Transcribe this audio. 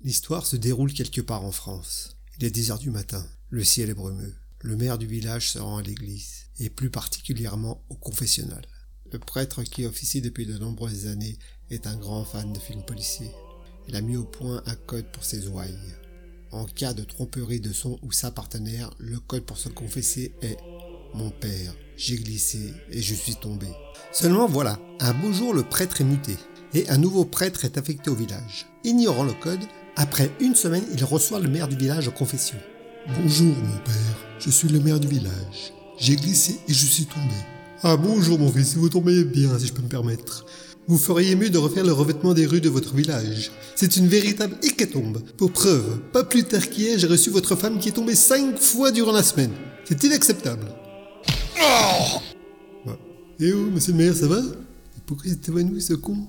L'histoire se déroule quelque part en France. Il est 10 heures du matin. Le ciel est brumeux. Le maire du village se rend à l'église, et plus particulièrement au confessionnal. Le prêtre qui officie depuis de nombreuses années est un grand fan de films policiers. Il a mis au point un code pour ses ouailles. En cas de tromperie de son ou sa partenaire, le code pour se confesser est Mon père, j'ai glissé et je suis tombé. Seulement voilà, un beau jour le prêtre est muté et un nouveau prêtre est affecté au village. Ignorant le code, après une semaine, il reçoit le maire du village en confession. Bonjour mon père, je suis le maire du village. J'ai glissé et je suis tombé. Ah bonjour mon fils, vous tombez bien si je peux me permettre. Vous feriez mieux de refaire le revêtement des rues de votre village. C'est une véritable hécatombe. Pour preuve, pas plus tard qu'hier, j'ai reçu votre femme qui est tombée cinq fois durant la semaine. C'est inacceptable. Oh Et oh, monsieur le maire, ça va? Pourquoi il est évanoui ce con